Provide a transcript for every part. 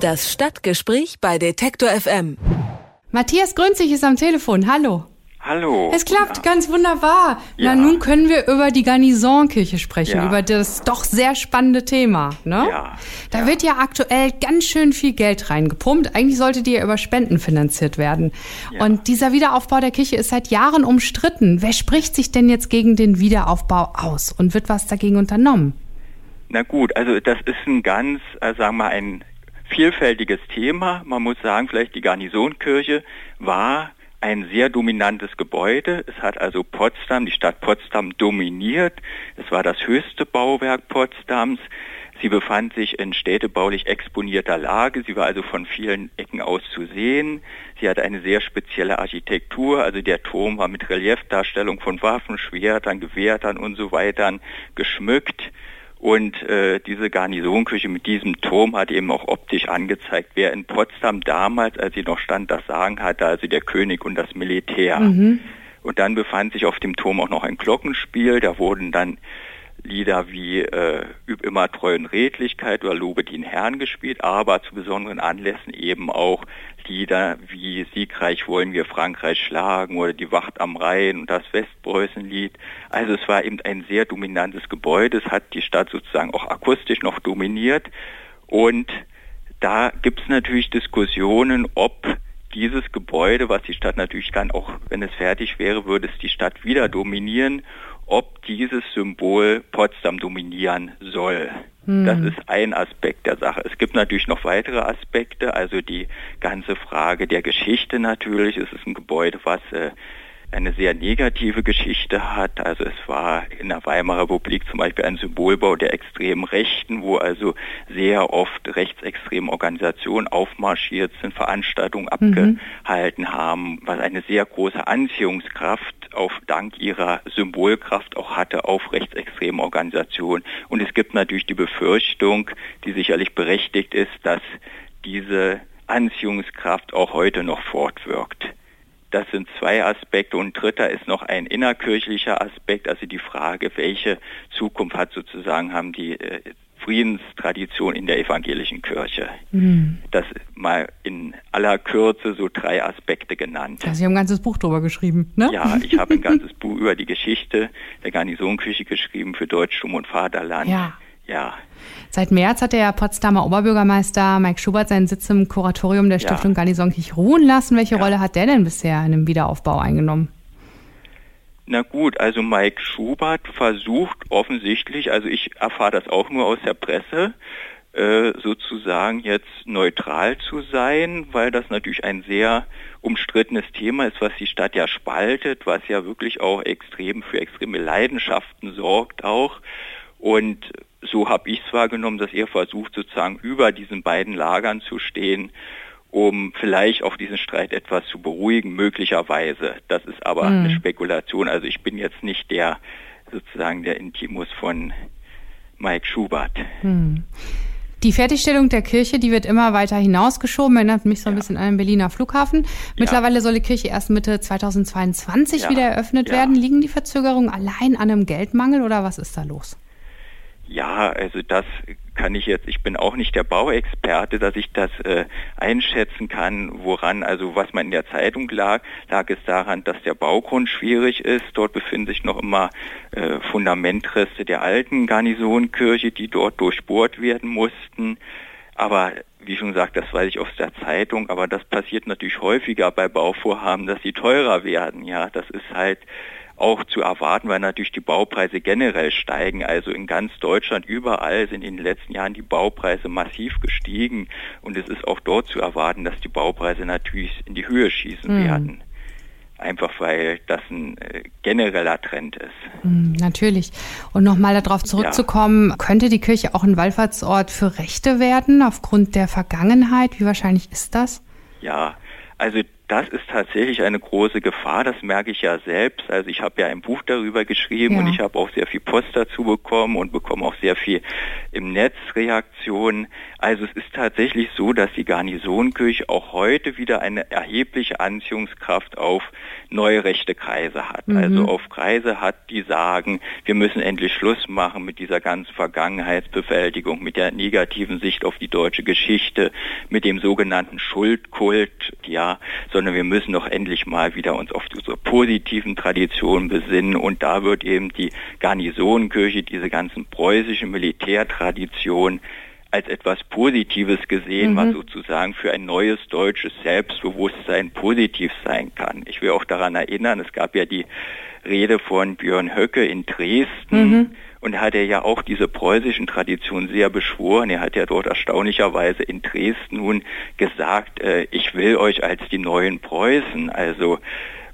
Das Stadtgespräch bei Detektor FM. Matthias Grünzig ist am Telefon. Hallo. Hallo. Es klappt ja. ganz wunderbar. Ja. Na, nun können wir über die Garnisonkirche sprechen, Ja. über das doch sehr spannende Thema. Ne? Ja. Da wird ja aktuell ganz schön viel Geld reingepumpt. Eigentlich sollte die ja über Spenden finanziert werden. Ja. Und dieser Wiederaufbau der Kirche ist seit Jahren umstritten. Wer spricht sich denn jetzt gegen den Wiederaufbau aus und wird was dagegen unternommen? Na gut, also das ist ein ganz, äh, sagen wir, ein vielfältiges Thema. Man muss sagen, vielleicht die Garnisonkirche war ein sehr dominantes Gebäude. Es hat also Potsdam, die Stadt Potsdam dominiert. Es war das höchste Bauwerk Potsdams. Sie befand sich in städtebaulich exponierter Lage. Sie war also von vielen Ecken aus zu sehen. Sie hatte eine sehr spezielle Architektur. Also der Turm war mit Reliefdarstellung von Waffen, Schwertern, Gewehrtern und so weiter geschmückt. Und äh, diese Garnisonkirche mit diesem Turm hat eben auch optisch angezeigt, wer in Potsdam damals, als sie noch stand, das Sagen hatte, also der König und das Militär. Und dann befand sich auf dem Turm auch noch ein Glockenspiel. Da wurden dann Lieder wie äh, Üb immer treuen Redlichkeit oder Lobe den Herrn gespielt, aber zu besonderen Anlässen eben auch Lieder wie Siegreich wollen wir Frankreich schlagen oder die Wacht am Rhein und das Westpreußenlied. Also es war eben ein sehr dominantes Gebäude. Es hat die Stadt sozusagen auch akustisch noch dominiert und da gibt es natürlich Diskussionen, ob dieses Gebäude, was die Stadt natürlich dann auch, wenn es fertig wäre, würde es die Stadt wieder dominieren, ob dieses Symbol Potsdam dominieren soll. Das ist ein Aspekt der Sache. Es gibt natürlich noch weitere Aspekte, also die ganze Frage der Geschichte natürlich. Es ist ein Gebäude, was äh, eine sehr negative Geschichte hat. Also es war in der Weimarer Republik zum Beispiel ein Symbolbau der extremen Rechten, wo also sehr oft rechtsextreme Organisationen aufmarschiert sind, Veranstaltungen abgehalten haben, was eine sehr große Anziehungskraft auf dank ihrer Symbolkraft auch hatte auf rechtsextreme Organisationen. Und es gibt natürlich die Befürchtung, die sicherlich berechtigt ist, dass diese Anziehungskraft auch heute noch fortwirkt. Das sind zwei Aspekte und dritter ist noch ein innerkirchlicher Aspekt, also die Frage, welche Zukunft hat sozusagen haben die äh, Friedenstradition in der evangelischen Kirche. Das mal in aller Kürze so drei Aspekte genannt. Also, Sie haben ein ganzes Buch drüber geschrieben, ne? Ja, ich habe ein ganzes Buch über die Geschichte der Garnisonkirche geschrieben für Deutschtum und Vaterland. Ja. Ja. Seit März hat der Potsdamer Oberbürgermeister Mike Schubert seinen Sitz im Kuratorium der Ja. Stiftung Garnisonkirche ruhen lassen. Welche Ja. Rolle hat der denn bisher in dem Wiederaufbau eingenommen? Na gut, also Mike Schubert versucht offensichtlich, also ich erfahre das auch nur aus der Presse, äh, sozusagen jetzt neutral zu sein, weil das natürlich ein sehr umstrittenes Thema ist, was die Stadt ja spaltet, was ja wirklich auch extrem für extreme Leidenschaften sorgt auch. Und so habe ich es wahrgenommen, dass er versucht, sozusagen über diesen beiden Lagern zu stehen, um vielleicht auch diesen Streit etwas zu beruhigen, möglicherweise. Das ist aber eine Spekulation. Also ich bin jetzt nicht der sozusagen der Intimus von Mike Schubert. Die Fertigstellung der Kirche, die wird immer weiter hinausgeschoben, erinnert mich so ein Ja. bisschen an den Berliner Flughafen. Mittlerweile soll die Kirche erst Mitte 2022 Ja. wieder eröffnet Ja. werden. Liegen die Verzögerungen allein an einem Geldmangel oder was ist da los? Ja, also das kann ich jetzt, ich bin auch nicht der Bauexperte, dass ich das äh, einschätzen kann, woran, also was man in der Zeitung lag, lag es daran, dass der Baugrund schwierig ist. Dort befinden sich noch immer äh, Fundamentreste der alten Garnisonkirche, die dort durchbohrt werden mussten. Aber wie schon gesagt, das weiß ich aus der Zeitung, aber das passiert natürlich häufiger bei Bauvorhaben, dass sie teurer werden. Ja, das ist halt auch zu erwarten, weil natürlich die Baupreise generell steigen. Also in ganz Deutschland überall sind in den letzten Jahren die Baupreise massiv gestiegen und es ist auch dort zu erwarten, dass die Baupreise natürlich in die Höhe schießen werden. Einfach weil das ein äh, genereller Trend ist. Hm, natürlich. Und nochmal darauf zurückzukommen, könnte die Kirche auch ein Wallfahrtsort für Rechte werden aufgrund der Vergangenheit? Wie wahrscheinlich ist das? Ja, also das ist tatsächlich eine große Gefahr, das merke ich ja selbst. Also ich habe ja ein Buch darüber geschrieben Ja. und ich habe auch sehr viel Post dazu bekommen und bekomme auch sehr viel im Netz Reaktionen. Also es ist tatsächlich so, dass die Garnisonkirche auch heute wieder eine erhebliche Anziehungskraft auf neue rechte Kreise hat. Mhm. Also auf Kreise hat, die sagen, wir müssen endlich Schluss machen mit dieser ganzen Vergangenheitsbewältigung, mit der negativen Sicht auf die deutsche Geschichte, mit dem sogenannten Schuldkult, ja, sondern wir müssen doch endlich mal wieder uns auf unsere positiven Traditionen besinnen und da wird eben die Garnisonenkirche, diese ganzen preußischen Militärtraditionen als etwas Positives gesehen, mhm. was sozusagen für ein neues deutsches Selbstbewusstsein positiv sein kann. Ich will auch daran erinnern, es gab ja die Rede von Björn Höcke in Dresden. Mhm. Und hat er ja auch diese preußischen Traditionen sehr beschworen. Er hat ja dort erstaunlicherweise in Dresden nun gesagt, äh, ich will euch als die neuen Preußen. Also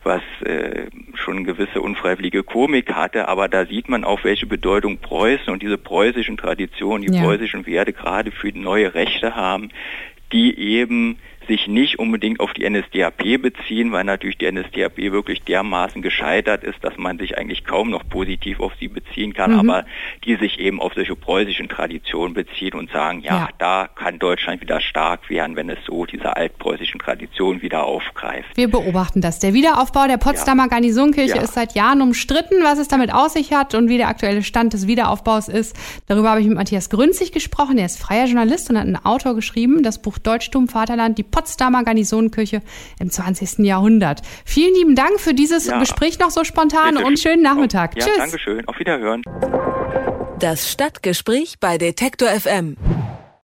was äh, schon gewisse unfreiwillige Komik hatte, aber da sieht man auch, welche Bedeutung Preußen und diese preußischen Traditionen, die ja. preußischen Werte gerade für neue Rechte haben, die eben sich nicht unbedingt auf die NSDAP beziehen, weil natürlich die NSDAP wirklich dermaßen gescheitert ist, dass man sich eigentlich kaum noch positiv auf sie beziehen kann, mhm. aber die sich eben auf solche preußischen Traditionen beziehen und sagen, ja, ja, da kann Deutschland wieder stark werden, wenn es so diese altpreußischen Traditionen wieder aufgreift. Wir beobachten das. Der Wiederaufbau der Potsdamer ja. Garnisonkirche ja. ist seit Jahren umstritten, was es damit aus sich hat und wie der aktuelle Stand des Wiederaufbaus ist. Darüber habe ich mit Matthias Grünzig gesprochen. Er ist freier Journalist und hat einen Autor geschrieben, das Buch Deutschtum Vaterland, die Potsdamer Garnisonenkirche im 20. Jahrhundert. Vielen lieben Dank für dieses ja. Gespräch noch so spontan Bitte. und schönen Nachmittag. Ja, Tschüss. Dankeschön. Auf Wiederhören. Das Stadtgespräch bei Detektor FM.